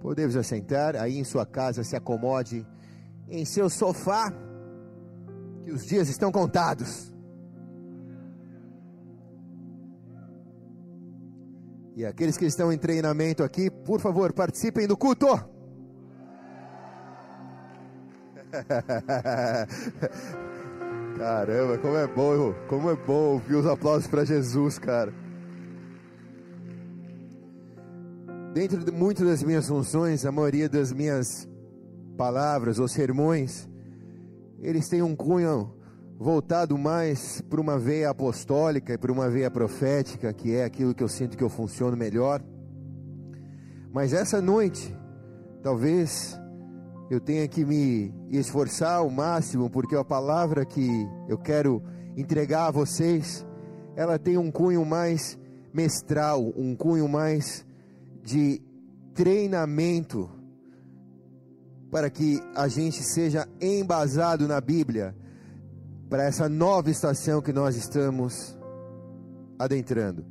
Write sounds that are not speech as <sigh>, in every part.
Podemos assentar aí em sua casa, se acomode em seu sofá, que os dias estão contados. E aqueles que estão em treinamento aqui, por favor, participem do culto. <laughs> Caramba, como é bom, como é bom ouvir os aplausos para Jesus, cara. Dentro de muitas das minhas funções, a maioria das minhas palavras ou sermões, eles têm um cunho voltado mais para uma veia apostólica e para uma veia profética, que é aquilo que eu sinto que eu funciono melhor. Mas essa noite, talvez eu tenha que me esforçar ao máximo, porque a palavra que eu quero entregar a vocês, ela tem um cunho mais mestral, um cunho mais de treinamento, para que a gente seja embasado na Bíblia, para essa nova estação que nós estamos adentrando.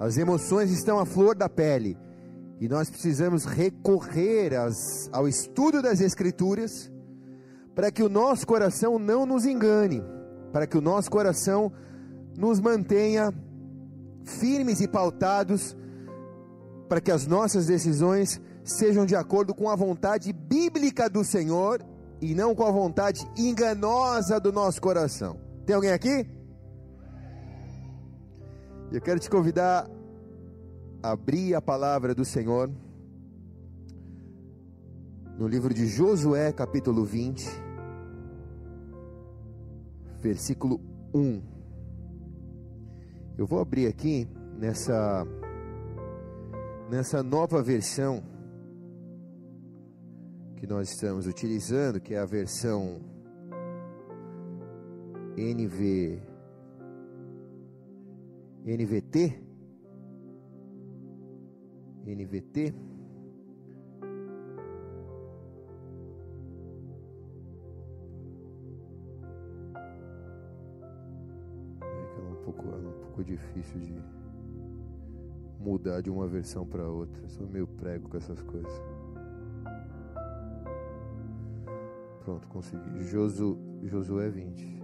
As emoções estão à flor da pele e nós precisamos recorrer às, ao estudo das Escrituras para que o nosso coração não nos engane, para que o nosso coração nos mantenha firmes e pautados, para que as nossas decisões sejam de acordo com a vontade bíblica do Senhor e não com a vontade enganosa do nosso coração. Tem alguém aqui? Eu quero te convidar abrir a palavra do Senhor no livro de Josué, capítulo 20, versículo 1. Eu vou abrir aqui nessa nessa nova versão que nós estamos utilizando, que é a versão NV NVT NVT. É um pouco, é um pouco difícil de mudar de uma versão para outra. Sou meio prego com essas coisas. Pronto, consegui. Josu, Josué 20.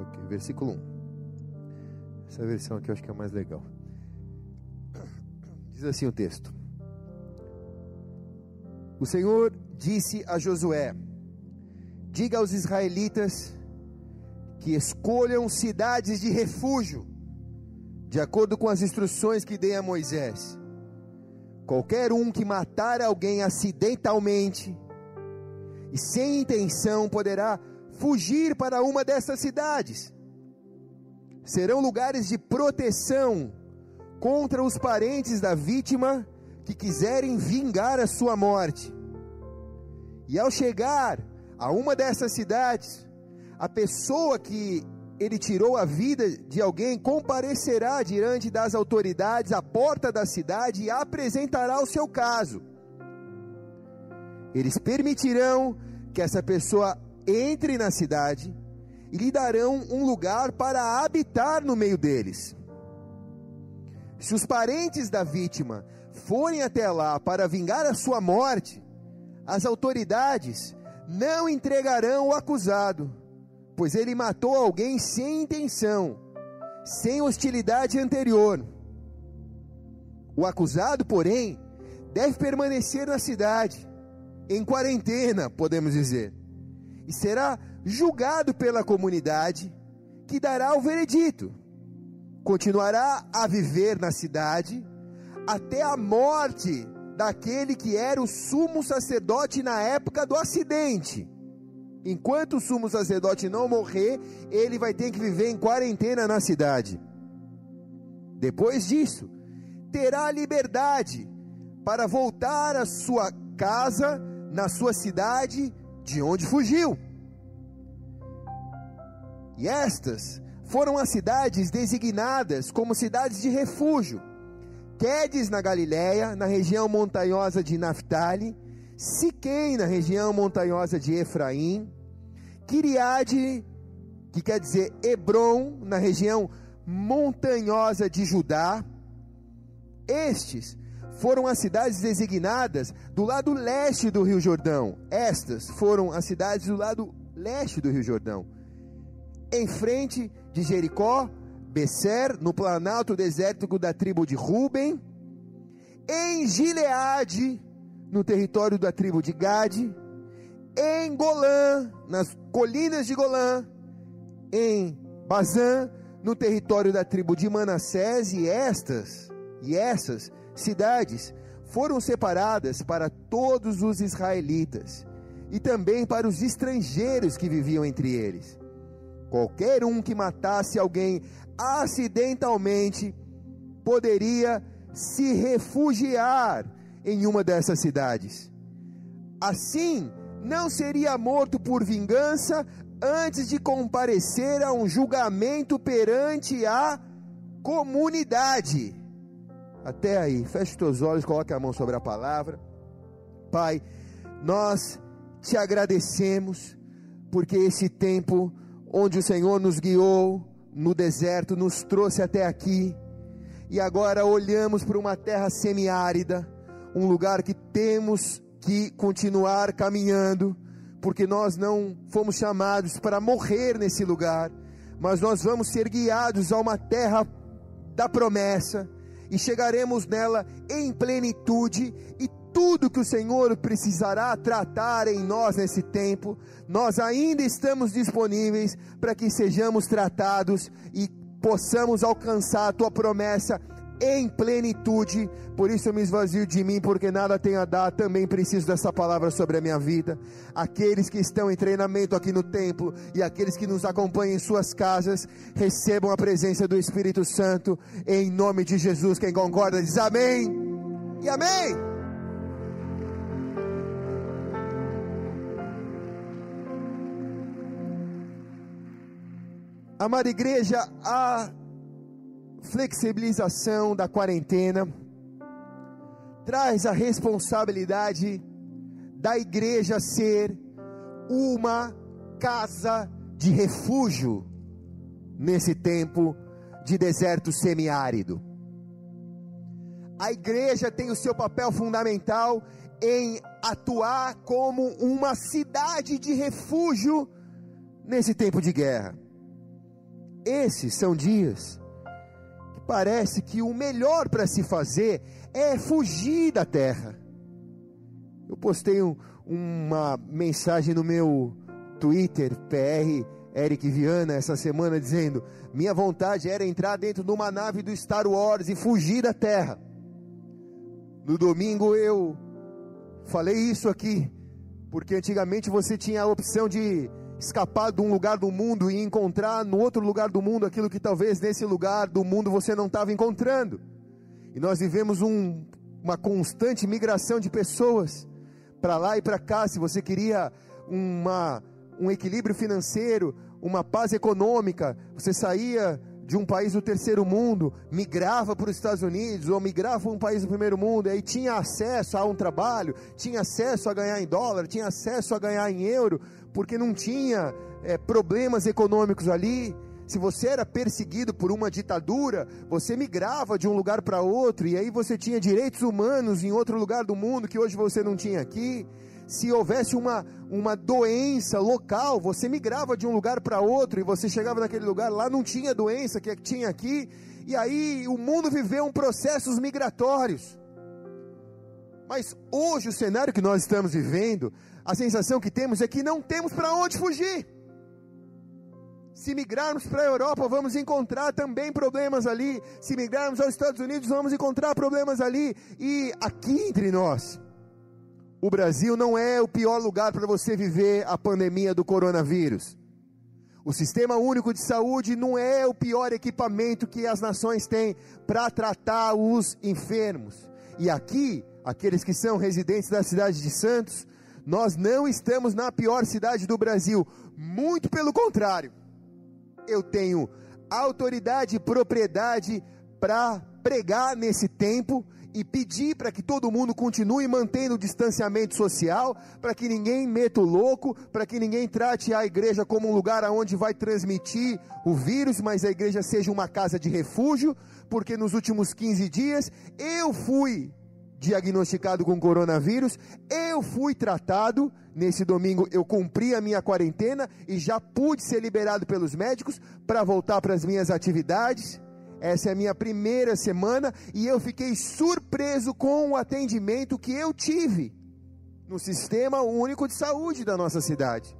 Ok, versículo 1. Essa versão aqui eu acho que é a mais legal. <coughs> Diz assim o texto: O Senhor disse a Josué: Diga aos israelitas que escolham cidades de refúgio, de acordo com as instruções que dei a Moisés. Qualquer um que matar alguém acidentalmente e sem intenção poderá fugir para uma dessas cidades serão lugares de proteção contra os parentes da vítima que quiserem vingar a sua morte. E ao chegar a uma dessas cidades, a pessoa que ele tirou a vida de alguém comparecerá diante das autoridades à porta da cidade e apresentará o seu caso. Eles permitirão que essa pessoa entre na cidade e lhe darão um lugar para habitar no meio deles. Se os parentes da vítima forem até lá para vingar a sua morte, as autoridades não entregarão o acusado, pois ele matou alguém sem intenção, sem hostilidade anterior. O acusado, porém, deve permanecer na cidade, em quarentena, podemos dizer, e será julgado pela comunidade, que dará o veredito. Continuará a viver na cidade até a morte daquele que era o sumo sacerdote na época do acidente. Enquanto o sumo sacerdote não morrer, ele vai ter que viver em quarentena na cidade. Depois disso, terá liberdade para voltar à sua casa, na sua cidade, de onde fugiu. E estas foram as cidades designadas como cidades de refúgio: Quedes na Galiléia, na região montanhosa de Naphtali, Siquém na região montanhosa de Efraim, Kiriade, que quer dizer Hebron, na região montanhosa de Judá. Estes foram as cidades designadas do lado leste do Rio Jordão. Estas foram as cidades do lado leste do Rio Jordão. Em frente de Jericó, Besser, no planalto desértico da tribo de Ruben. Em Gileade, no território da tribo de Gade. Em Golã, nas colinas de Golã. Em Bazã, no território da tribo de Manassés. E estas, e essas cidades foram separadas para todos os israelitas e também para os estrangeiros que viviam entre eles. Qualquer um que matasse alguém acidentalmente poderia se refugiar em uma dessas cidades. Assim, não seria morto por vingança antes de comparecer a um julgamento perante a comunidade. Até aí, feche teus olhos, coloque a mão sobre a palavra. Pai, nós te agradecemos, porque esse tempo onde o Senhor nos guiou no deserto, nos trouxe até aqui, e agora olhamos para uma terra semiárida, um lugar que temos que continuar caminhando, porque nós não fomos chamados para morrer nesse lugar, mas nós vamos ser guiados a uma terra da promessa e chegaremos nela em plenitude e tudo que o Senhor precisará tratar em nós nesse tempo, nós ainda estamos disponíveis para que sejamos tratados e possamos alcançar a tua promessa em plenitude. Por isso eu me esvazio de mim, porque nada tenho a dar. Também preciso dessa palavra sobre a minha vida. Aqueles que estão em treinamento aqui no templo e aqueles que nos acompanham em suas casas, recebam a presença do Espírito Santo em nome de Jesus. Quem concorda diz amém e amém. Amada igreja, a flexibilização da quarentena traz a responsabilidade da igreja ser uma casa de refúgio nesse tempo de deserto semiárido. A igreja tem o seu papel fundamental em atuar como uma cidade de refúgio nesse tempo de guerra. Esses são dias parece que o melhor para se fazer é fugir da terra. Eu postei um, uma mensagem no meu Twitter, PR Eric Viana, essa semana, dizendo: Minha vontade era entrar dentro de uma nave do Star Wars e fugir da terra. No domingo eu falei isso aqui, porque antigamente você tinha a opção de escapar de um lugar do mundo e encontrar no outro lugar do mundo aquilo que talvez nesse lugar do mundo você não estava encontrando. E nós vivemos um, uma constante migração de pessoas para lá e para cá. Se você queria uma, um equilíbrio financeiro, uma paz econômica, você saía de um país do terceiro mundo, migrava para os Estados Unidos ou migrava para um país do primeiro mundo, e aí tinha acesso a um trabalho, tinha acesso a ganhar em dólar, tinha acesso a ganhar em euro, porque não tinha é, problemas econômicos ali. Se você era perseguido por uma ditadura, você migrava de um lugar para outro, e aí você tinha direitos humanos em outro lugar do mundo que hoje você não tinha aqui. Se houvesse uma, uma doença local, você migrava de um lugar para outro e você chegava naquele lugar, lá não tinha doença que tinha aqui, e aí o mundo viveu um processos migratórios. Mas hoje o cenário que nós estamos vivendo, a sensação que temos é que não temos para onde fugir. Se migrarmos para a Europa, vamos encontrar também problemas ali. Se migrarmos aos Estados Unidos, vamos encontrar problemas ali. E aqui entre nós, o Brasil não é o pior lugar para você viver a pandemia do coronavírus. O Sistema Único de Saúde não é o pior equipamento que as nações têm para tratar os enfermos. E aqui, aqueles que são residentes da cidade de Santos, nós não estamos na pior cidade do Brasil, muito pelo contrário. Eu tenho autoridade e propriedade para pregar nesse tempo e pedir para que todo mundo continue mantendo o distanciamento social, para que ninguém meta o louco, para que ninguém trate a igreja como um lugar onde vai transmitir o vírus, mas a igreja seja uma casa de refúgio, porque nos últimos 15 dias eu fui diagnosticado com coronavírus, eu fui tratado. Nesse domingo eu cumpri a minha quarentena e já pude ser liberado pelos médicos para voltar para as minhas atividades. Essa é a minha primeira semana e eu fiquei surpreso com o atendimento que eu tive no Sistema Único de Saúde da nossa cidade.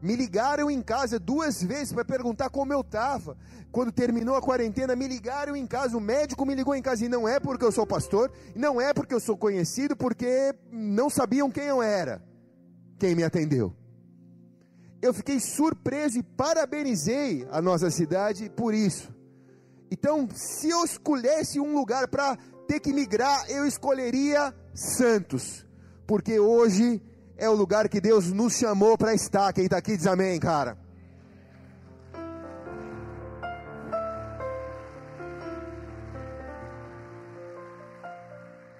Me ligaram em casa duas vezes para perguntar como eu estava. Quando terminou a quarentena, me ligaram em casa. O médico me ligou em casa e não é porque eu sou pastor, não é porque eu sou conhecido, porque não sabiam quem eu era. Quem me atendeu. Eu fiquei surpreso e parabenizei a nossa cidade por isso. Então, se eu escolhesse um lugar para ter que migrar, eu escolheria Santos, porque hoje é o lugar que Deus nos chamou para estar. Quem está aqui diz amém, cara.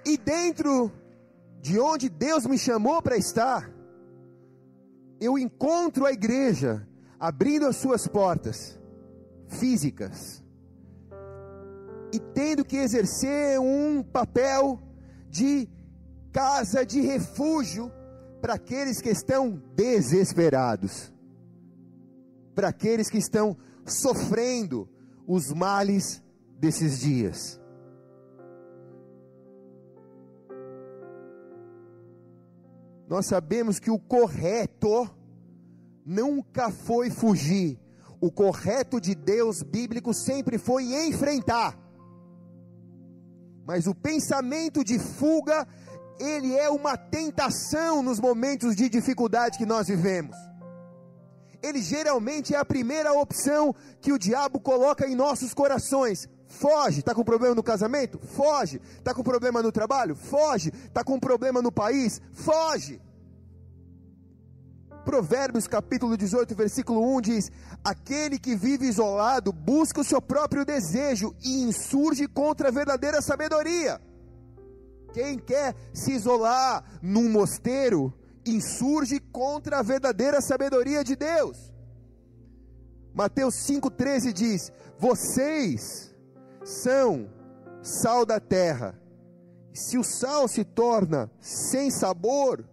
E dentro de onde Deus me chamou para estar, eu encontro a igreja abrindo as suas portas físicas e tendo que exercer um papel de casa de refúgio para aqueles que estão desesperados, para aqueles que estão sofrendo os males desses dias. Nós sabemos que o correto nunca foi fugir, o correto de Deus bíblico sempre foi enfrentar. Mas o pensamento de fuga ele é uma tentação nos momentos de dificuldade que nós vivemos. Ele geralmente é a primeira opção que o diabo coloca em nossos corações. Foge, está com problema no casamento? Foge. Está com problema no trabalho? Foge. Está com problema no país? Foge. Provérbios capítulo 18, versículo 1 diz: Aquele que vive isolado busca o seu próprio desejo e insurge contra a verdadeira sabedoria. Quem quer se isolar num mosteiro insurge contra a verdadeira sabedoria de Deus. Mateus 5,13 diz: Vocês são sal da terra. Se o sal se torna sem sabor,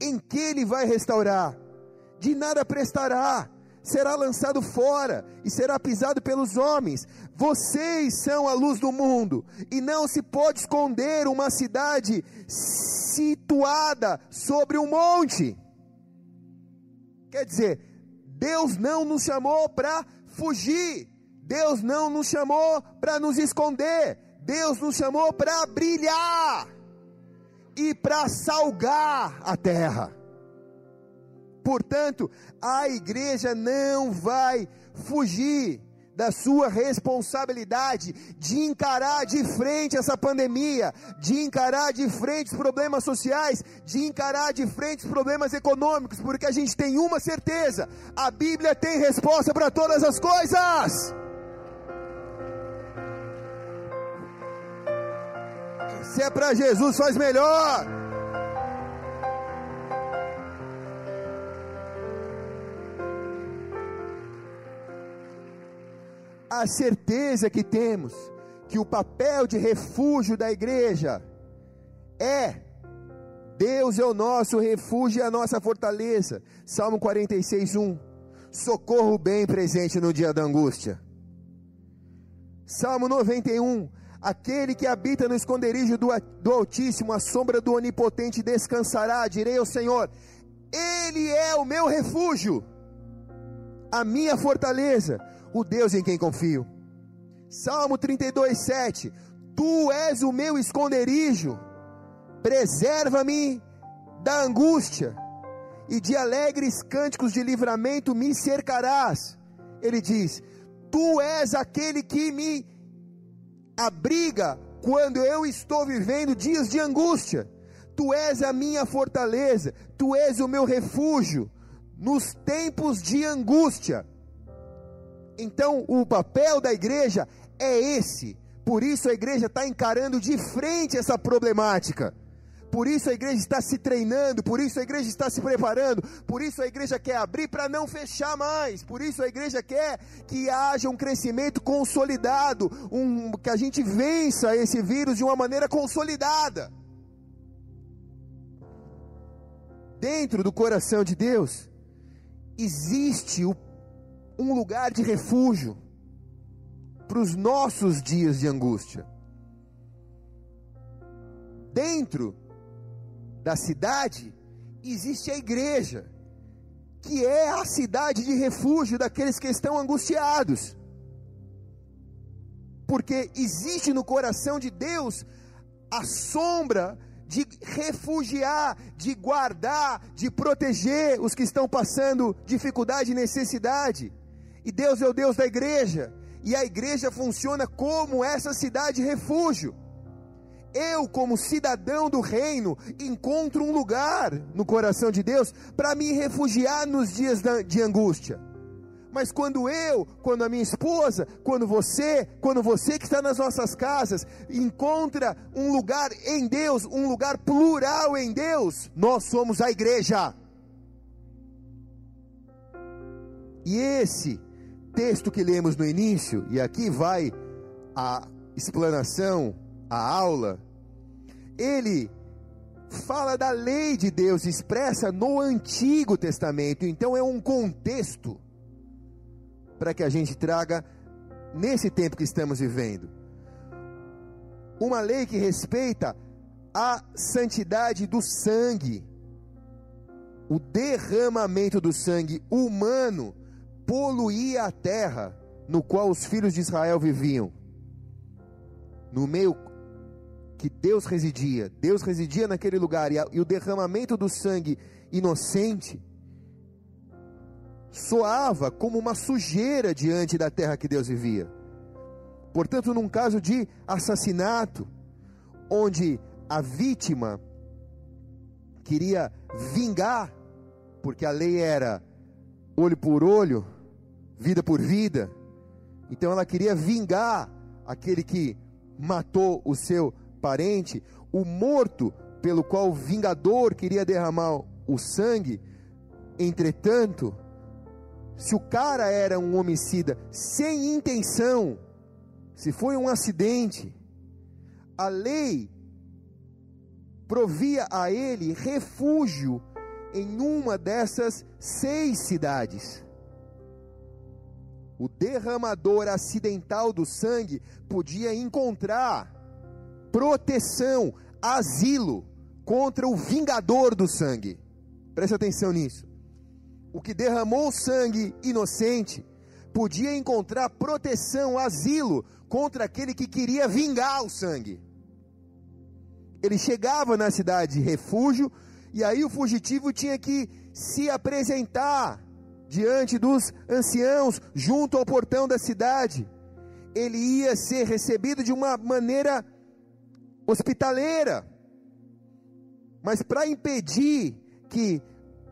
em que ele vai restaurar? De nada prestará será lançado fora e será pisado pelos homens. Vocês são a luz do mundo, e não se pode esconder uma cidade situada sobre um monte. Quer dizer, Deus não nos chamou para fugir, Deus não nos chamou para nos esconder, Deus nos chamou para brilhar e para salgar a terra. Portanto, a igreja não vai fugir da sua responsabilidade de encarar de frente essa pandemia, de encarar de frente os problemas sociais, de encarar de frente os problemas econômicos, porque a gente tem uma certeza: a Bíblia tem resposta para todas as coisas. Se é para Jesus, faz melhor. A certeza que temos que o papel de refúgio da igreja é Deus é o nosso refúgio e a nossa fortaleza. Salmo 46, 1. Socorro bem presente no dia da angústia. Salmo 91. Aquele que habita no esconderijo do, do Altíssimo, a sombra do Onipotente descansará. Direi ao Senhor: Ele é o meu refúgio, a minha fortaleza o Deus em quem confio. Salmo 32, 7: Tu és o meu esconderijo, preserva-me da angústia, e de alegres cânticos de livramento me cercarás. Ele diz: Tu és aquele que me abriga quando eu estou vivendo dias de angústia. Tu és a minha fortaleza, tu és o meu refúgio nos tempos de angústia. Então, o papel da igreja é esse: Por isso a igreja está encarando de frente essa problemática. Por isso a igreja está se treinando, por isso a igreja está se preparando, por isso a igreja quer abrir para não fechar mais, por isso a igreja quer que haja um crescimento consolidado, um, que a gente vença esse vírus de uma maneira consolidada. Dentro do coração de Deus existe o, um lugar de refúgio para os nossos dias de angústia. Dentro da cidade, existe a igreja, que é a cidade de refúgio daqueles que estão angustiados. Porque existe no coração de Deus a sombra de refugiar, de guardar, de proteger os que estão passando dificuldade e necessidade. E Deus é o Deus da igreja, e a igreja funciona como essa cidade refúgio eu, como cidadão do reino, encontro um lugar no coração de Deus para me refugiar nos dias de angústia. Mas quando eu, quando a minha esposa, quando você, quando você que está nas nossas casas, encontra um lugar em Deus, um lugar plural em Deus, nós somos a igreja. E esse texto que lemos no início, e aqui vai a explanação a aula, ele fala da lei de Deus expressa no Antigo Testamento, então é um contexto para que a gente traga nesse tempo que estamos vivendo. Uma lei que respeita a santidade do sangue, o derramamento do sangue humano poluía a terra no qual os filhos de Israel viviam. No meio que Deus residia, Deus residia naquele lugar, e, a, e o derramamento do sangue inocente soava como uma sujeira diante da terra que Deus vivia. Portanto, num caso de assassinato, onde a vítima queria vingar, porque a lei era olho por olho, vida por vida, então ela queria vingar aquele que matou o seu parente, o morto pelo qual o vingador queria derramar o sangue. Entretanto, se o cara era um homicida sem intenção, se foi um acidente, a lei provia a ele refúgio em uma dessas seis cidades. O derramador acidental do sangue podia encontrar proteção, asilo contra o vingador do sangue. Preste atenção nisso. O que derramou sangue inocente podia encontrar proteção, asilo contra aquele que queria vingar o sangue. Ele chegava na cidade de refúgio e aí o fugitivo tinha que se apresentar diante dos anciãos, junto ao portão da cidade. Ele ia ser recebido de uma maneira hospitaleira. Mas para impedir que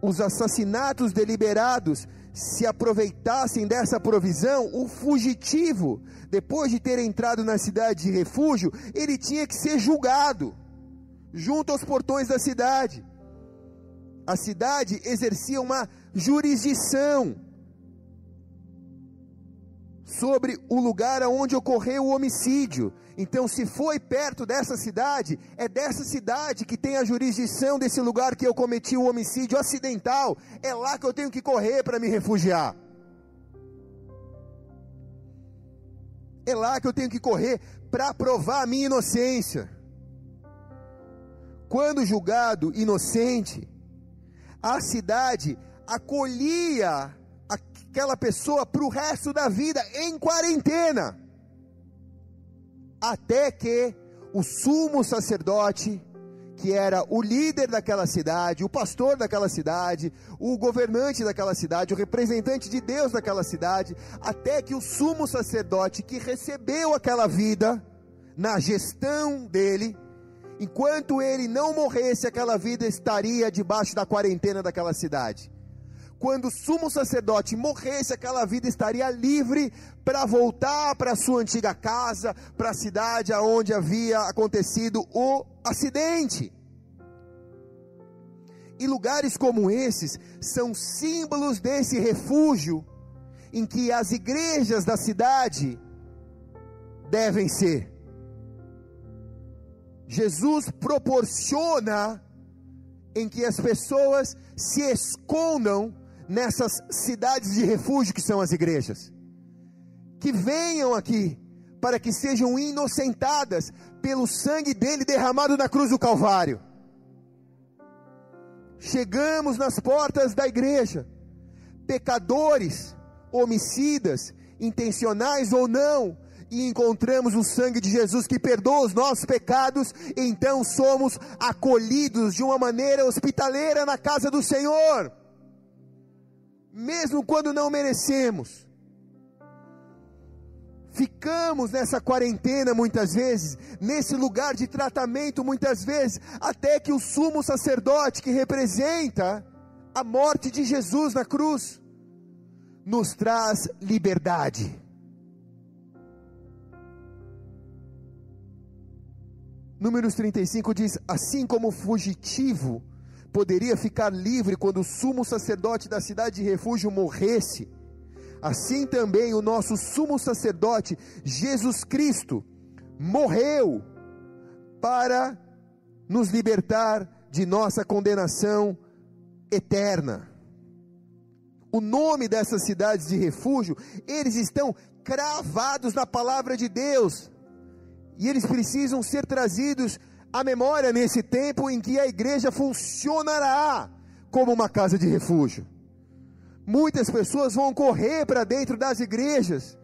os assassinatos deliberados se aproveitassem dessa provisão, o fugitivo, depois de ter entrado na cidade de refúgio, ele tinha que ser julgado junto aos portões da cidade. A cidade exercia uma jurisdição sobre o lugar onde ocorreu o homicídio. Então, se foi perto dessa cidade, é dessa cidade que tem a jurisdição desse lugar que eu cometi o homicídio acidental. É lá que eu tenho que correr para me refugiar. É lá que eu tenho que correr para provar a minha inocência. Quando julgado inocente, a cidade acolhia aquela pessoa para o resto da vida em quarentena até que o sumo sacerdote, que era o líder daquela cidade, o pastor daquela cidade, o governante daquela cidade, o representante de Deus daquela cidade, até que o sumo sacerdote que recebeu aquela vida na gestão dele, enquanto ele não morresse, aquela vida estaria debaixo da quarentena daquela cidade. Quando o sumo sacerdote morresse, aquela vida estaria livre para voltar para sua antiga casa, para a cidade onde havia acontecido o acidente. E lugares como esses são símbolos desse refúgio em que as igrejas da cidade devem ser. Jesus proporciona em que as pessoas se escondam nessas cidades de refúgio que são as igrejas. Que venham aqui para que sejam inocentadas pelo sangue dele derramado na cruz do Calvário. Chegamos nas portas da igreja, pecadores, homicidas, intencionais ou não, e encontramos o sangue de Jesus que perdoa os nossos pecados, então somos acolhidos de uma maneira hospitaleira na casa do Senhor, mesmo quando não merecemos. Ficamos nessa quarentena muitas vezes, nesse lugar de tratamento muitas vezes, até que o sumo sacerdote que representa a morte de Jesus na cruz nos traz liberdade. Números 35 diz: Assim como fugitivo poderia ficar livre quando o sumo sacerdote da cidade de refúgio morresse, assim também o nosso sumo sacerdote, Jesus Cristo, morreu para nos libertar de nossa condenação eterna. O nome dessas cidades de refúgio, eles estão cravados na palavra de Deus e eles precisam ser trazidos à memória nesse tempo em que a igreja funcionará como uma casa de refúgio. Muitas pessoas vão correr para dentro das igrejas.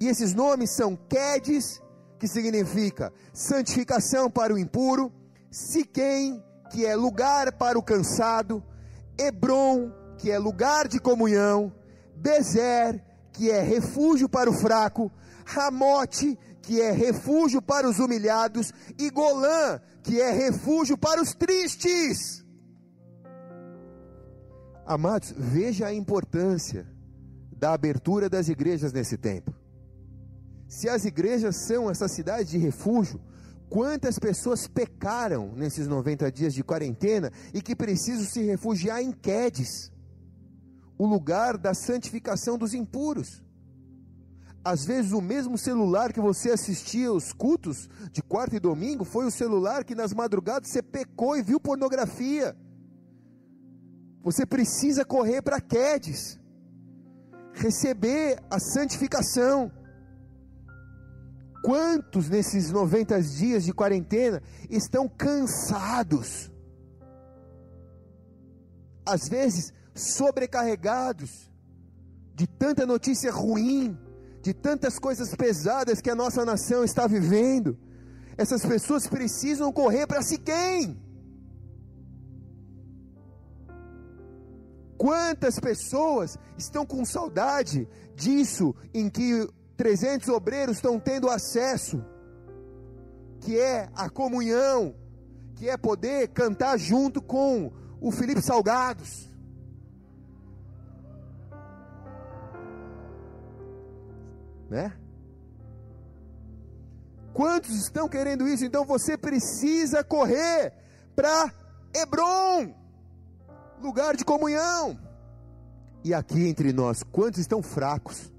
E esses nomes são Quedes, que significa santificação para o impuro, Siquém, que é lugar para o cansado, Hebron, que é lugar de comunhão, Bezer, que é refúgio para o fraco, Ramote, que é refúgio para os humilhados, e Golã, que é refúgio para os tristes. Amados, veja a importância da abertura das igrejas nesse tempo. Se as igrejas são essa cidade de refúgio, quantas pessoas pecaram nesses 90 dias de quarentena e que precisam se refugiar em Quedes, o lugar da santificação dos impuros? Às vezes o mesmo celular que você assistia os cultos de quarta e domingo foi o celular que nas madrugadas você pecou e viu pornografia. Você precisa correr para Quedes, receber a santificação. Quantos nesses 90 dias de quarentena estão cansados? Às vezes sobrecarregados de tanta notícia ruim, de tantas coisas pesadas que a nossa nação está vivendo, essas pessoas precisam correr para Siquém. Quantas pessoas estão com saudade disso em que 300 obreiros estão tendo acesso, que é a comunhão, que é poder cantar junto com o Felipe Salgados, né? Quantos estão querendo isso? Então você precisa correr para Hebron, lugar de comunhão. E aqui entre nós, quantos estão fracos?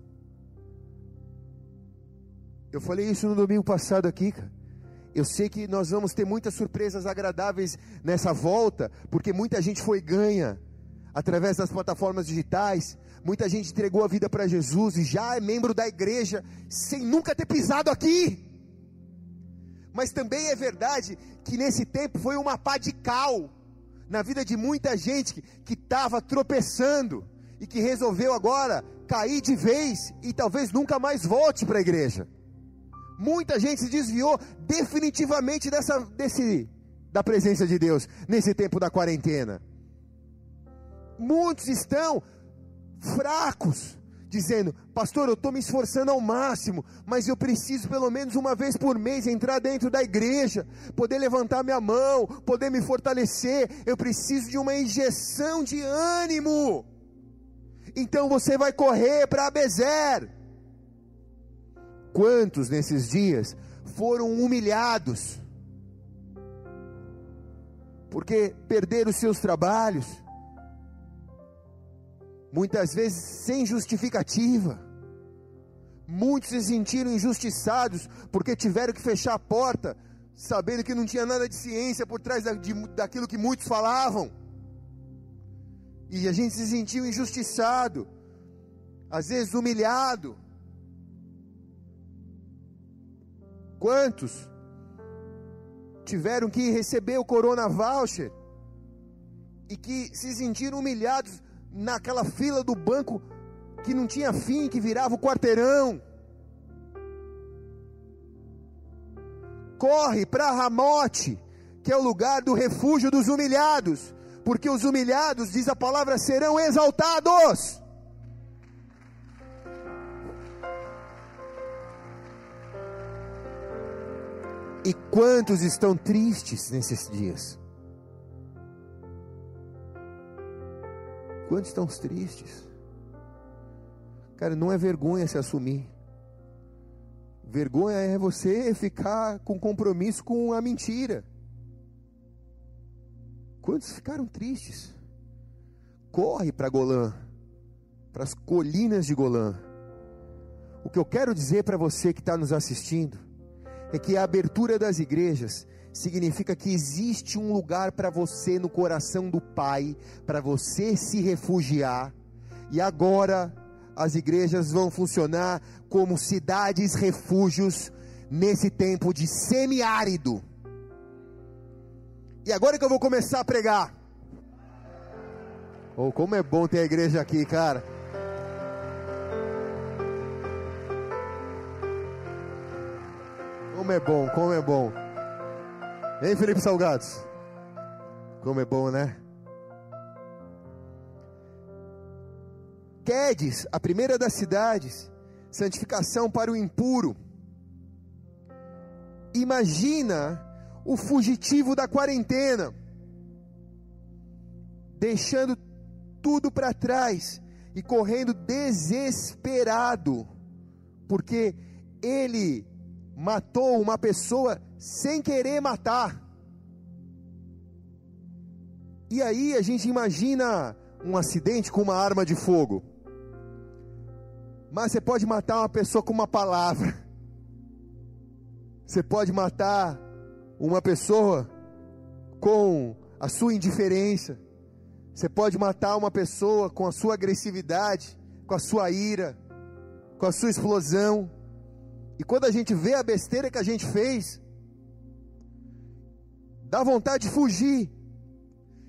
Eu falei isso no domingo passado aqui, cara. Eu sei que nós vamos ter muitas surpresas agradáveis nessa volta, porque muita gente foi ganha através das plataformas digitais, Muita gente entregou a vida para Jesus e já é membro da igreja sem nunca ter pisado aqui. Mas também é verdade que nesse tempo foi uma pá de cal na vida de muita gente que estava tropeçando e que resolveu agora cair de vez e talvez nunca mais volte para a igreja. Muita gente se desviou definitivamente dessa, desse, da presença de Deus nesse tempo da quarentena. Muitos estão fracos, dizendo: Pastor, eu estou me esforçando ao máximo, mas eu preciso pelo menos uma vez por mês entrar dentro da igreja, poder levantar minha mão, poder me fortalecer. Eu preciso de uma injeção de ânimo. Então você vai correr para Abezer. Quantos nesses dias foram humilhados? Porque perderam seus trabalhos, muitas vezes sem justificativa. Muitos se sentiram injustiçados porque tiveram que fechar a porta, sabendo que não tinha nada de ciência por trás da, de, daquilo que muitos falavam. E a gente se sentiu injustiçado, às vezes humilhado. Quantos tiveram que receber o Corona Voucher e que se sentiram humilhados naquela fila do banco que não tinha fim, que virava o quarteirão. Corre para Ramote, que é o lugar do refúgio dos humilhados, porque os humilhados, diz a palavra, serão exaltados. E quantos estão tristes nesses dias? Quantos estão tristes? Cara, não é vergonha se assumir. Vergonha é você ficar com compromisso com a mentira. Quantos ficaram tristes? Corre para Golã, para as colinas de Golã. O que eu quero dizer para você que está nos assistindo é que a abertura das igrejas significa que existe um lugar para você no coração do Pai, para você se refugiar, e agora as igrejas vão funcionar como cidades refúgios nesse tempo de semiárido. E agora que eu vou começar a pregar. Oh, como é bom ter a igreja aqui, cara. Como é bom, como é bom. Hein, Felipe Salgados? Como é bom, né? Quedes, a primeira das cidades, santificação para o impuro. Imagina o fugitivo da quarentena, deixando tudo para trás e correndo desesperado, porque ele matou uma pessoa sem querer matar. E aí a gente imagina um acidente com uma arma de fogo. Mas você pode matar uma pessoa com uma palavra. Você pode matar uma pessoa com a sua indiferença. Você pode matar uma pessoa com a sua agressividade, com a sua ira, com a sua explosão. E quando a gente vê a besteira que a gente fez, dá vontade de fugir.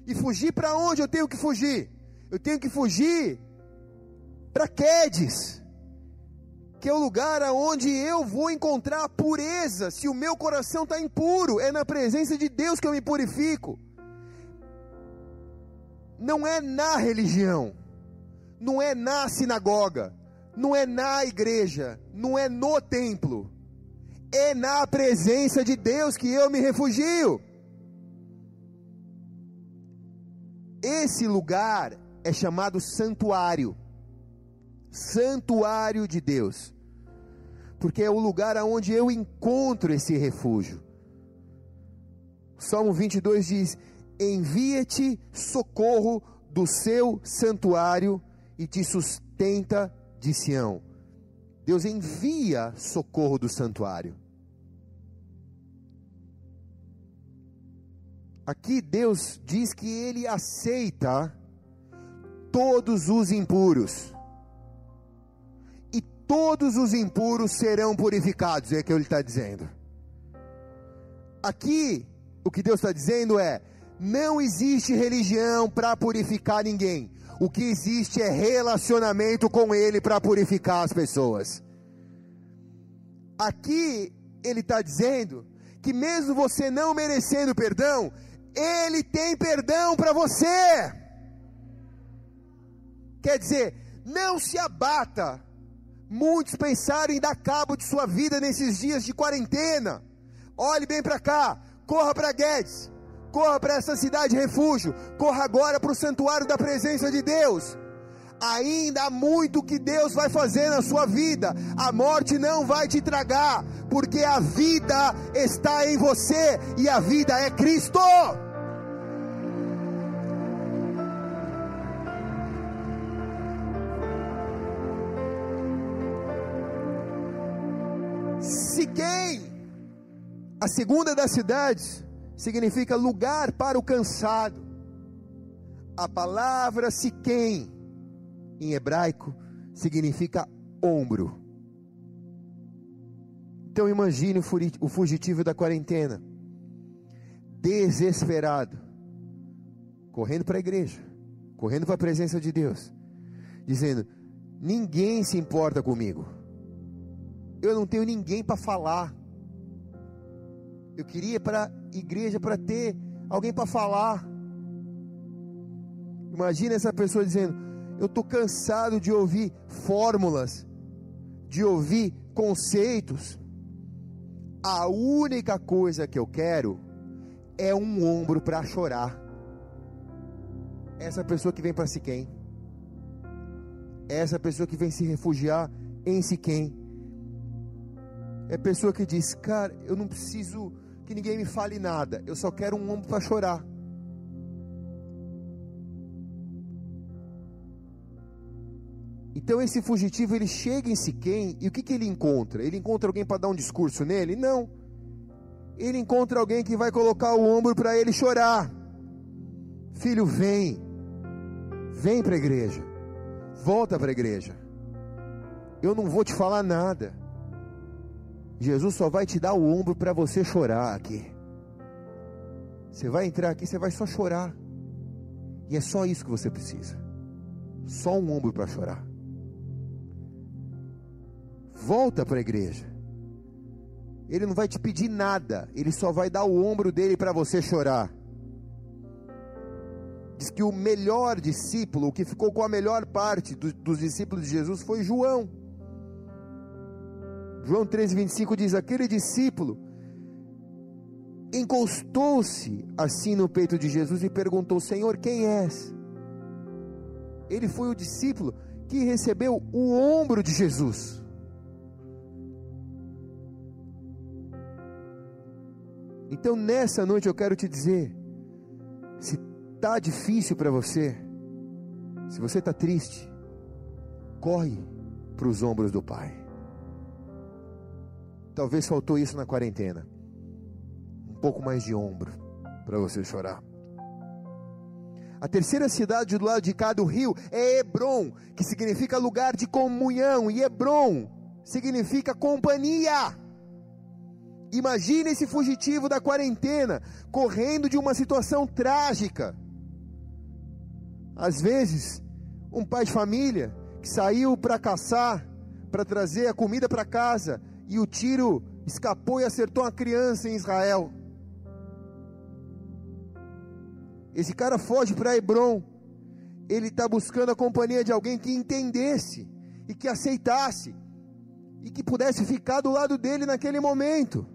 E fugir para onde eu tenho que fugir? Eu tenho que fugir para Quedes, que é o lugar aonde eu vou encontrar pureza. Se o meu coração está impuro, é na presença de Deus que eu me purifico. Não é na religião, não é na sinagoga, não é na igreja, não é no templo, é na presença de Deus que eu me refugio. Esse lugar é chamado santuário. Santuário de Deus. Porque é o lugar aonde eu encontro esse refúgio. Salmo 22 diz: Envia-te socorro do seu santuário e te sustenta de Sião. Deus envia socorro do santuário. Aqui Deus diz que ele aceita todos os impuros. E todos os impuros serão purificados, é o que ele está dizendo. Aqui, o que Deus está dizendo é: não existe religião para purificar ninguém. O que existe é relacionamento com Ele para purificar as pessoas. Aqui, Ele está dizendo que, mesmo você não merecendo perdão, ele tem perdão para você. Quer dizer, não se abata. Muitos pensaram em dar cabo de sua vida nesses dias de quarentena. Olhe bem para cá, corra para Guedes, corra para essa cidade refúgio, corra agora para o santuário da presença de Deus. Ainda há muito que Deus vai fazer na sua vida. A morte não vai te tragar, porque a vida está em você e a vida é Cristo. Siquém, a segunda das cidades, significa lugar para o cansado. A palavra Siquém em hebraico, significa ombro. Então imagine o fugitivo da quarentena, desesperado, correndo para a igreja, correndo para a presença de Deus, dizendo: Ninguém se importa comigo, eu não tenho ninguém para falar. Eu queria para a igreja para ter alguém para falar. Imagina essa pessoa dizendo: eu estou cansado de ouvir fórmulas, de ouvir conceitos. A única coisa que eu quero é um ombro para chorar. Essa pessoa que vem para Siquém, essa pessoa que vem se refugiar em Siquém, é pessoa que diz: Cara, eu não preciso que ninguém me fale nada, eu só quero um ombro para chorar. Então esse fugitivo ele chega em Siquém e o que, que ele encontra? Ele encontra alguém para dar um discurso nele? Não. Ele encontra alguém que vai colocar o ombro para ele chorar. Filho, vem. Vem para a igreja. Volta para a igreja. Eu não vou te falar nada. Jesus só vai te dar o ombro para você chorar aqui. Você vai entrar aqui, você vai só chorar. E é só isso que você precisa. Só um ombro para chorar volta para a igreja. Ele não vai te pedir nada, ele só vai dar o ombro dele para você chorar. Diz que o melhor discípulo, o que ficou com a melhor parte do, dos discípulos de Jesus foi João. João 3,25 diz: Aquele discípulo encostou-se assim no peito de Jesus e perguntou: Senhor, quem és? Ele foi o discípulo que recebeu o ombro de Jesus. Então nessa noite eu quero te dizer: se está difícil para você, se você está triste, corre para os ombros do Pai. Talvez faltou isso na quarentena. Um pouco mais de ombro para você chorar. A terceira cidade do lado de cá do rio é Hebron, que significa lugar de comunhão, e Hebron significa companhia. Imagine esse fugitivo da quarentena correndo de uma situação trágica. Às vezes, um pai de família que saiu para caçar, para trazer a comida para casa, e o tiro escapou e acertou uma criança em Israel. Esse cara foge para Hebron. Ele está buscando a companhia de alguém que entendesse e que aceitasse e que pudesse ficar do lado dele naquele momento.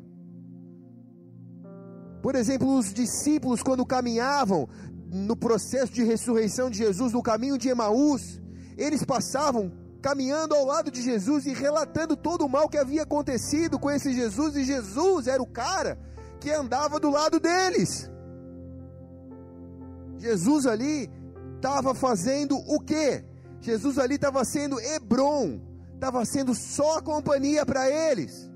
Por exemplo, os discípulos, quando caminhavam no processo de ressurreição de Jesus, no caminho de Emaús, eles passavam caminhando ao lado de Jesus e relatando todo o mal que havia acontecido com esse Jesus, e Jesus era o cara que andava do lado deles. Jesus ali estava fazendo o quê? Jesus ali estava sendo Hebron, estava sendo só companhia para eles.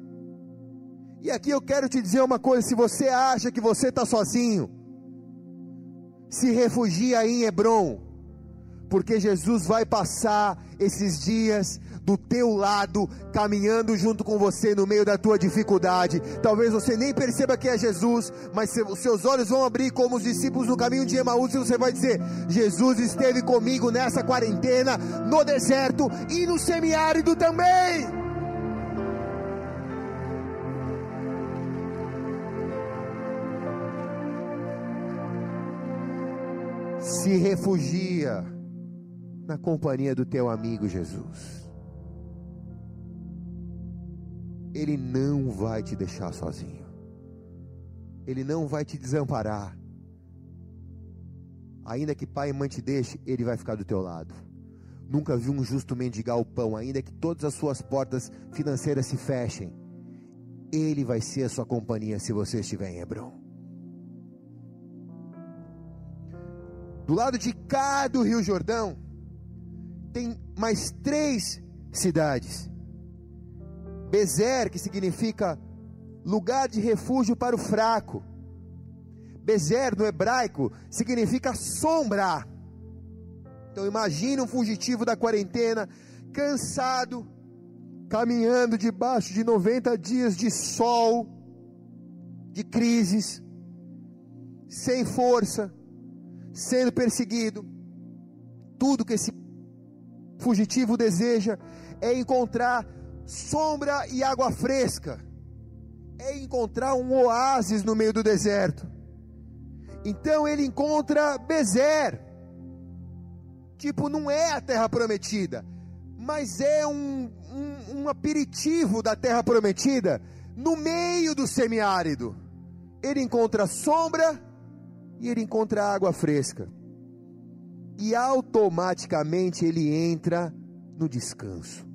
E aqui eu quero te dizer uma coisa: se você acha que você está sozinho, se refugia em Hebron, porque Jesus vai passar esses dias do teu lado, caminhando junto com você no meio da tua dificuldade. Talvez você nem perceba que é Jesus, mas os seus olhos vão abrir como os discípulos no caminho de Emaús e você vai dizer: Jesus esteve comigo nessa quarentena, no deserto e no semiárido também. Se refugia na companhia do teu amigo Jesus. Ele não vai te deixar sozinho. Ele não vai te desamparar. Ainda que pai e mãe te deixe, ele vai ficar do teu lado. Nunca vi um justo mendigar o pão, ainda que todas as suas portas financeiras se fechem. Ele vai ser a sua companhia se você estiver em Hebron. Do lado de cá do Rio Jordão, tem mais três cidades. Bezer, que significa lugar de refúgio para o fraco. Bezer no hebraico significa sombra. Então imagine um fugitivo da quarentena, cansado, caminhando debaixo de 90 dias de sol, de crises, sem força, sendo perseguido. Tudo que esse fugitivo deseja é encontrar sombra e água fresca, é encontrar um oásis no meio do deserto. Então ele encontra Bezer. Tipo, não é a terra prometida, mas é um, um, um aperitivo da terra prometida no meio do semiárido. Ele encontra sombra e ele encontra água fresca. E automaticamente ele entra no descanso.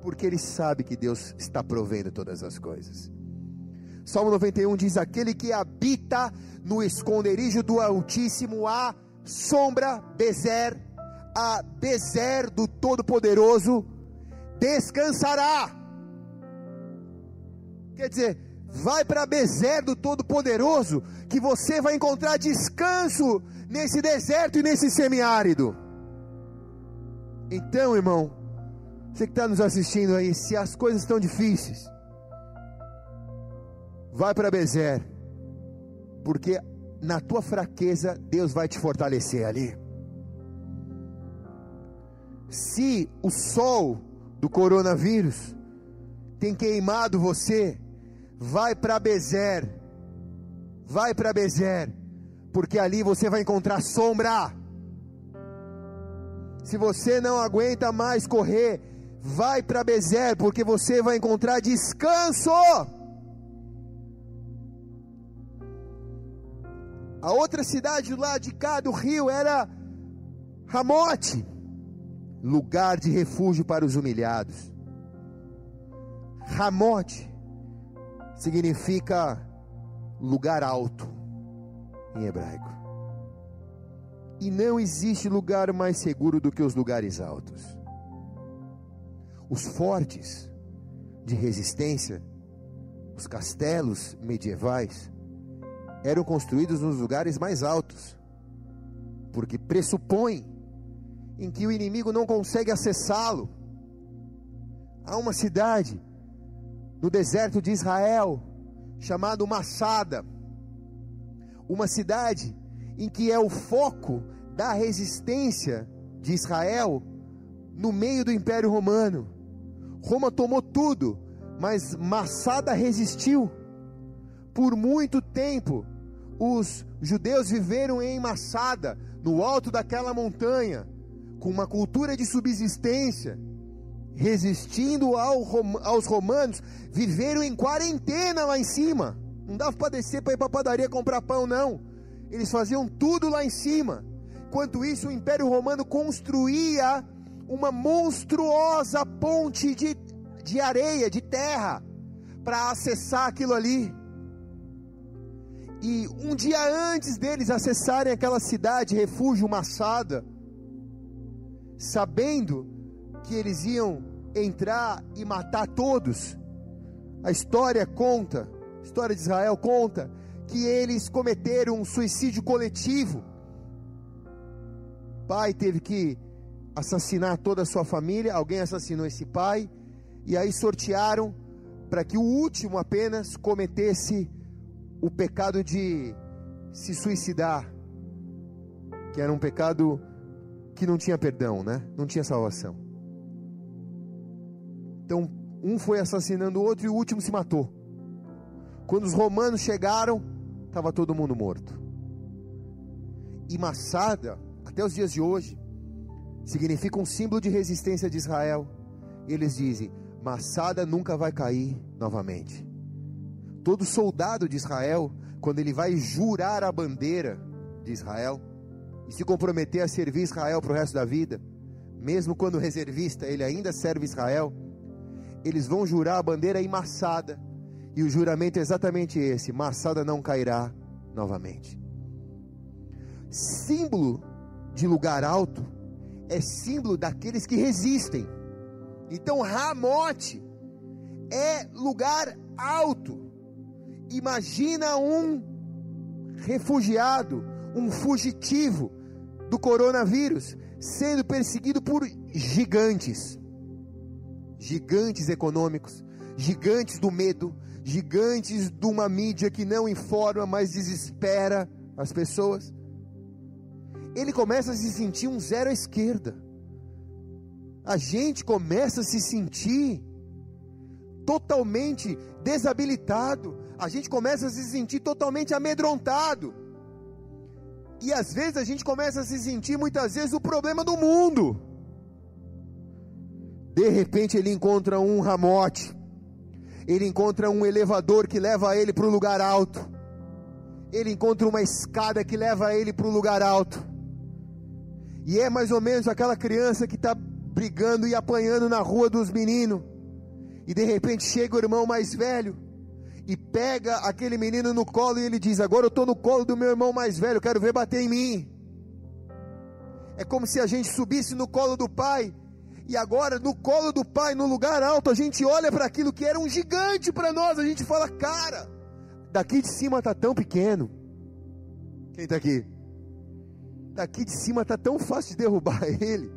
Porque ele sabe que Deus está provendo todas as coisas. Salmo 91 diz: Aquele que habita no esconderijo do Altíssimo, a sombra, Bezer, a Bezer do Todo-Poderoso, descansará. Quer dizer, vai para Bezer do Todo-Poderoso, que você vai encontrar descanso nesse deserto e nesse semiárido. Então, irmão, você que está nos assistindo aí, se as coisas estão difíceis, vai para Bezer, porque na tua fraqueza Deus vai te fortalecer ali. Se o sol do coronavírus tem queimado você, vai para Bezer, vai para Bezer, porque ali você vai encontrar sombra. Se você não aguenta mais correr, vai para Bezer, porque você vai encontrar descanso. A outra cidade lado de cá do rio era Ramote, lugar de refúgio para os humilhados. Ramote significa lugar alto em hebraico. E não existe lugar mais seguro do que os lugares altos. Os fortes de resistência, os castelos medievais, eram construídos nos lugares mais altos, porque pressupõe em que o inimigo não consegue acessá-lo. Há uma cidade no deserto de Israel chamada Massada, uma cidade em que é o foco da resistência de Israel no meio do Império Romano. Roma tomou tudo, mas Massada resistiu. Por muito tempo os judeus viveram em Massada, no alto daquela montanha, com uma cultura de subsistência, resistindo ao, aos romanos, viveram em quarentena lá em cima. Não dava para descer para ir para a padaria comprar pão, não. Eles faziam tudo lá em cima. Enquanto isso, o Império Romano construía uma monstruosa ponte de, de areia, de terra, para acessar aquilo ali. E um dia antes deles acessarem aquela cidade, refúgio Massada, sabendo que eles iam entrar e matar todos, a história conta, a história de Israel conta, que eles cometeram um suicídio coletivo. O pai teve que assassinar toda a sua família, alguém assassinou esse pai, e aí sortearam para que o último apenas cometesse o pecado de se suicidar, que era um pecado que não tinha perdão, né? Não tinha salvação. Então, um foi assassinando o outro e o último se matou. Quando os romanos chegaram, estava todo mundo morto. E Massada, até os dias de hoje, significa um símbolo de resistência de Israel. E eles dizem: Massada nunca vai cair novamente. Todo soldado de Israel, quando ele vai jurar a bandeira de Israel e se comprometer a servir Israel para o resto da vida, mesmo quando reservista, ele ainda serve Israel, eles vão jurar a bandeira em Massada. E o juramento é exatamente esse: Massada não cairá novamente. Símbolo de lugar alto é símbolo daqueles que resistem. Então, Ramote é lugar alto. Imagina um refugiado, um fugitivo do coronavírus, sendo perseguido por gigantes gigantes econômicos, gigantes do medo, gigantes de uma mídia que não informa, mas desespera as pessoas. Ele começa a se sentir um zero à esquerda. A gente começa a se sentir totalmente desabilitado. A gente começa a se sentir totalmente amedrontado. E às vezes a gente começa a se sentir muitas vezes o problema do mundo. De repente ele encontra um ramote, ele encontra um elevador que leva ele para o lugar alto, ele encontra uma escada que leva ele para o lugar alto, e é mais ou menos aquela criança que está brigando e apanhando na rua dos meninos, e de repente chega o irmão mais velho, e pega aquele menino no colo e ele diz: Agora eu estou no colo do meu irmão mais velho, quero ver bater em mim. É como se a gente subisse no colo do pai e agora, no colo do Pai, no lugar alto, a gente olha para aquilo que era um gigante para nós. A gente fala, cara, daqui de cima está tão pequeno. Quem está aqui? Daqui de cima está tão fácil de derrubar <laughs> ele.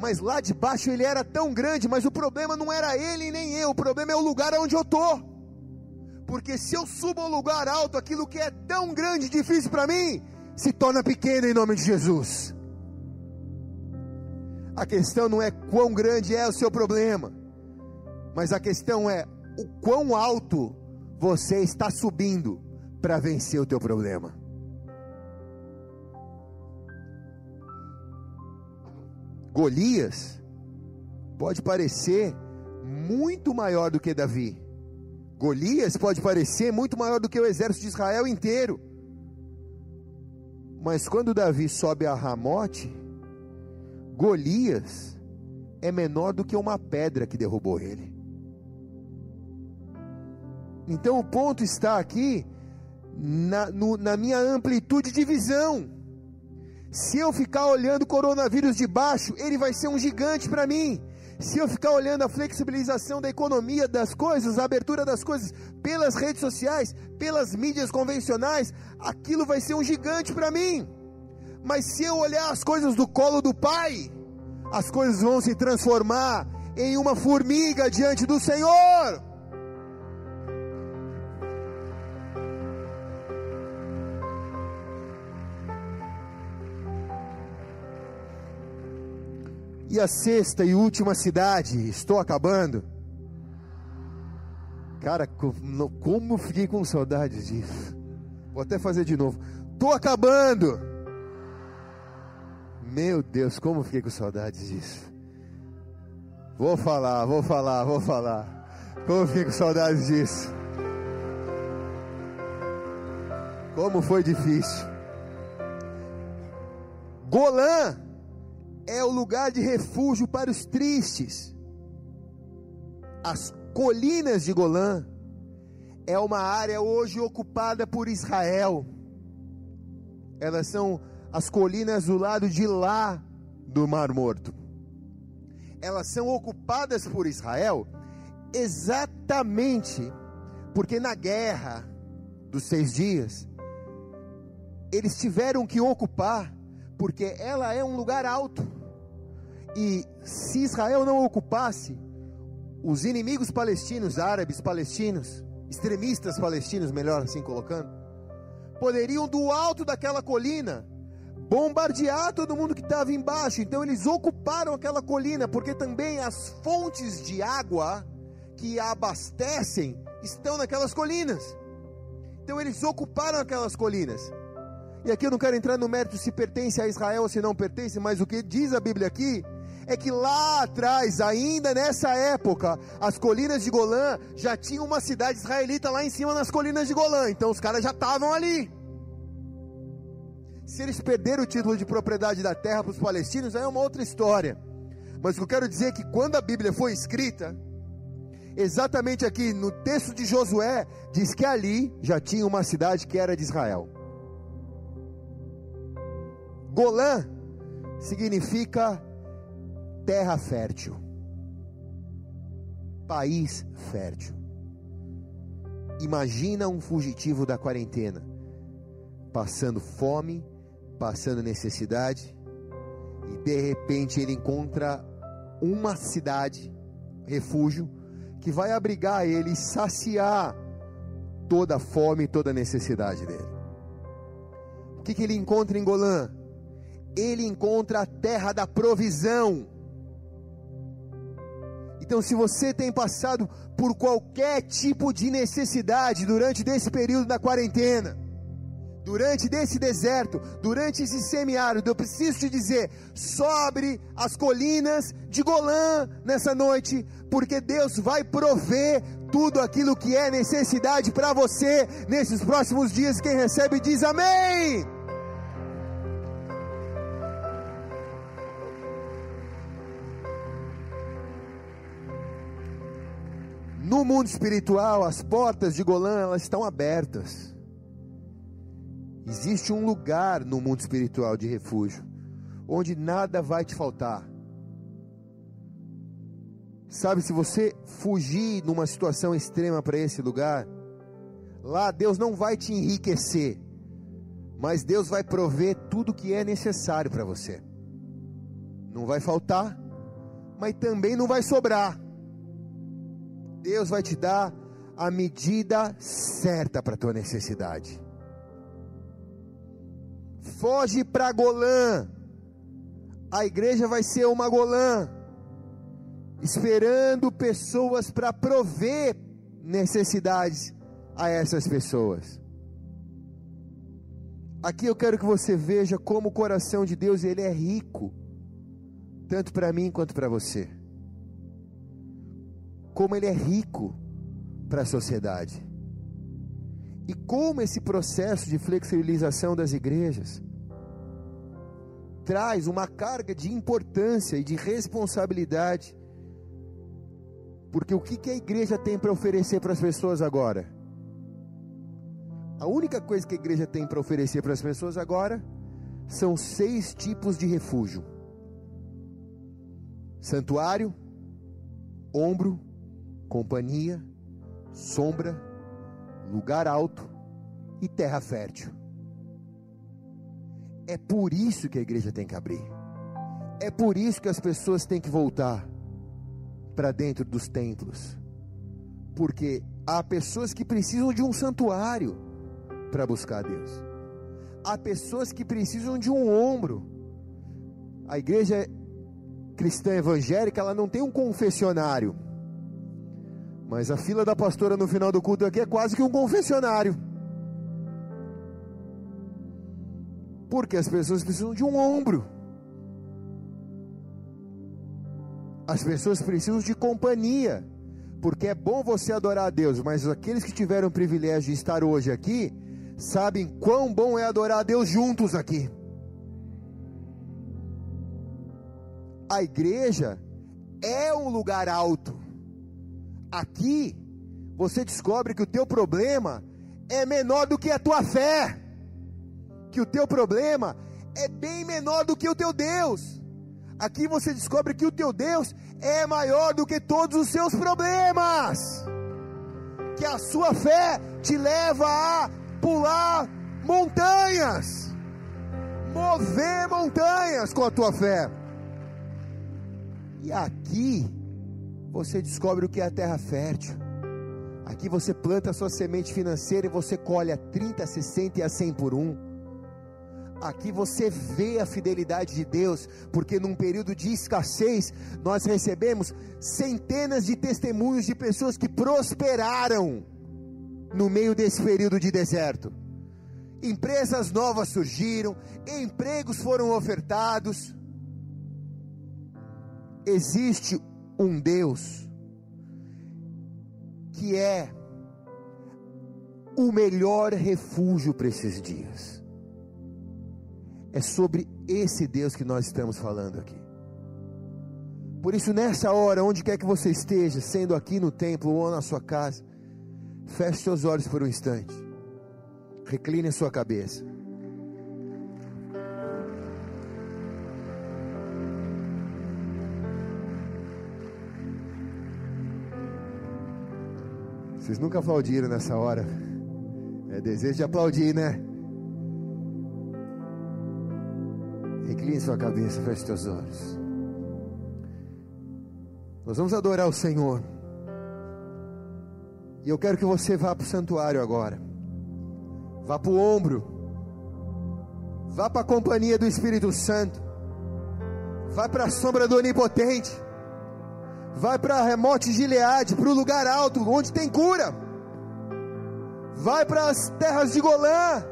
Mas lá de baixo ele era tão grande. Mas o problema não era ele nem eu. O problema é o lugar onde eu estou. Porque se eu subo a um lugar alto, aquilo que é tão grande e difícil para mim, se torna pequeno em nome de Jesus. A questão não é quão grande é o seu problema, mas a questão é o quão alto você está subindo para vencer o teu problema. Golias pode parecer muito maior do que Davi. Golias pode parecer muito maior do que o exército de Israel inteiro. Mas quando Davi sobe a Ramote, Golias é menor do que uma pedra que derrubou ele. Então o ponto está aqui na, no, na minha amplitude de visão. Se eu ficar olhando o coronavírus de baixo, ele vai ser um gigante para mim. Se eu ficar olhando a flexibilização da economia das coisas, a abertura das coisas pelas redes sociais, pelas mídias convencionais, aquilo vai ser um gigante para mim. Mas se eu olhar as coisas do colo do Pai, as coisas vão se transformar em uma formiga diante do Senhor. E a sexta e última cidade, estou acabando. Cara, como fiquei com saudades disso. Vou até fazer de novo. Estou acabando. Meu Deus, como fiquei com saudades disso. Vou falar, vou falar, vou falar. Como fiquei com saudades disso. Como foi difícil. Golã é o lugar de refúgio para os tristes. As colinas de Golã é uma área hoje ocupada por Israel. Elas são as colinas do lado de lá do Mar Morto. Elas são ocupadas por Israel exatamente porque na guerra dos seis dias, eles tiveram que ocupar, porque ela é um lugar alto. E se Israel não ocupasse, os inimigos palestinos, árabes palestinos, extremistas palestinos, melhor assim colocando, poderiam do alto daquela colina bombardear todo mundo que estava embaixo. Então eles ocuparam aquela colina, porque também as fontes de água que a abastecem estão naquelas colinas. Então eles ocuparam aquelas colinas. E aqui eu não quero entrar no mérito se pertence a Israel ou se não pertence, mas o que diz a Bíblia aqui é que lá atrás, ainda nessa época, as colinas de Golã já tinham uma cidade israelita lá em cima nas colinas de Golã, então os caras já estavam ali. Se eles perderam o título de propriedade da terra para os palestinos, aí é uma outra história. Mas o que eu quero dizer é que quando a Bíblia foi escrita, exatamente aqui no texto de Josué, diz que ali já tinha uma cidade que era de Israel. Golã significa terra fértil, país fértil. Imagina um fugitivo da quarentena, passando fome, passando necessidade, e de repente ele encontra uma cidade, refúgio, que vai abrigar ele e saciar toda a fome e toda a necessidade dele. O que, que ele encontra em Golã? Ele encontra a terra da provisão. Então, se você tem passado por qualquer tipo de necessidade durante desse período da quarentena, durante desse deserto, durante esse semiárido, eu preciso te dizer: sobre as colinas de Golã nessa noite, porque Deus vai prover tudo aquilo que é necessidade para você nesses próximos dias. Quem recebe diz amém. No mundo espiritual, as portas de Golã elas estão abertas. Existe um lugar no mundo espiritual de refúgio, onde nada vai te faltar. Sabe, se você fugir numa situação extrema para esse lugar, lá Deus não vai te enriquecer, mas Deus vai prover tudo que é necessário para você. Não vai faltar, mas também não vai sobrar. Deus vai te dar a medida certa para tua necessidade. Foge para Golã. A igreja vai ser uma Golã, esperando pessoas para prover necessidades a essas pessoas. Aqui eu quero que você veja como o coração de Deus ele é rico, tanto para mim quanto para você como ele é rico para a sociedade. E como esse processo de flexibilização das igrejas traz uma carga de importância e de responsabilidade. Porque o que, a igreja tem para oferecer para as pessoas agora? A única coisa que a igreja tem para oferecer para as pessoas agora são seis tipos de refúgio: santuário, ombro, companhia, sombra, lugar alto e terra fértil. É por isso que a igreja tem que abrir. É por isso que as pessoas têm que voltar para dentro dos templos. Porque há pessoas que precisam de um santuário para buscar Deus. Há pessoas que precisam de um ombro. A igreja cristã evangélica, ela não tem um confessionário. Mas a fila da pastora no final do culto aqui é quase que um confessionário. Porque as pessoas precisam de um ombro. As pessoas precisam de companhia. Porque é bom você adorar a Deus, mas aqueles que tiveram o privilégio de estar hoje aqui, sabem quão bom é adorar a Deus juntos aqui. A igreja é um lugar alto. Aqui você descobre que o teu problema é menor do que a tua fé. Que o teu problema é bem menor do que o teu Deus. Aqui você descobre que o teu Deus é maior do que todos os seus problemas. Que a sua fé te leva a pular montanhas, mover montanhas com a tua fé. E aqui você descobre o que é a terra fértil. Aqui você planta a sua semente financeira e você colhe a 30, 60 e a 100 por um. Aqui você vê a fidelidade de Deus, porque num período de escassez, nós recebemos centenas de testemunhos de pessoas que prosperaram no meio desse período de deserto. empresas novas surgiram, empregos foram ofertados. Existe um Deus que é o melhor refúgio para esses dias. É sobre esse Deus que nós estamos falando aqui. Por isso, nessa hora, onde quer que você esteja, sendo aqui no templo ou na sua casa, feche seus olhos por um instante, recline a sua cabeça. Vocês nunca aplaudiram nessa hora? É desejo de aplaudir, né? Recline sua cabeça, feche seus olhos. Nós vamos adorar o Senhor. E eu quero que você vá para o santuário agora. Vá para o ombro. Vá para a companhia do Espírito Santo. Vá para a sombra do Onipotente. Vai para remote Gileade, para o lugar alto, onde tem cura. Vai para as terras de Golã,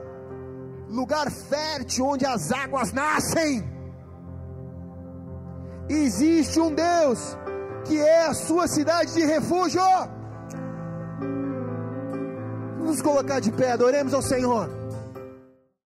lugar fértil onde as águas nascem. Existe um Deus que é a sua cidade de refúgio. Vamos colocar de pé, adoremos ao Senhor.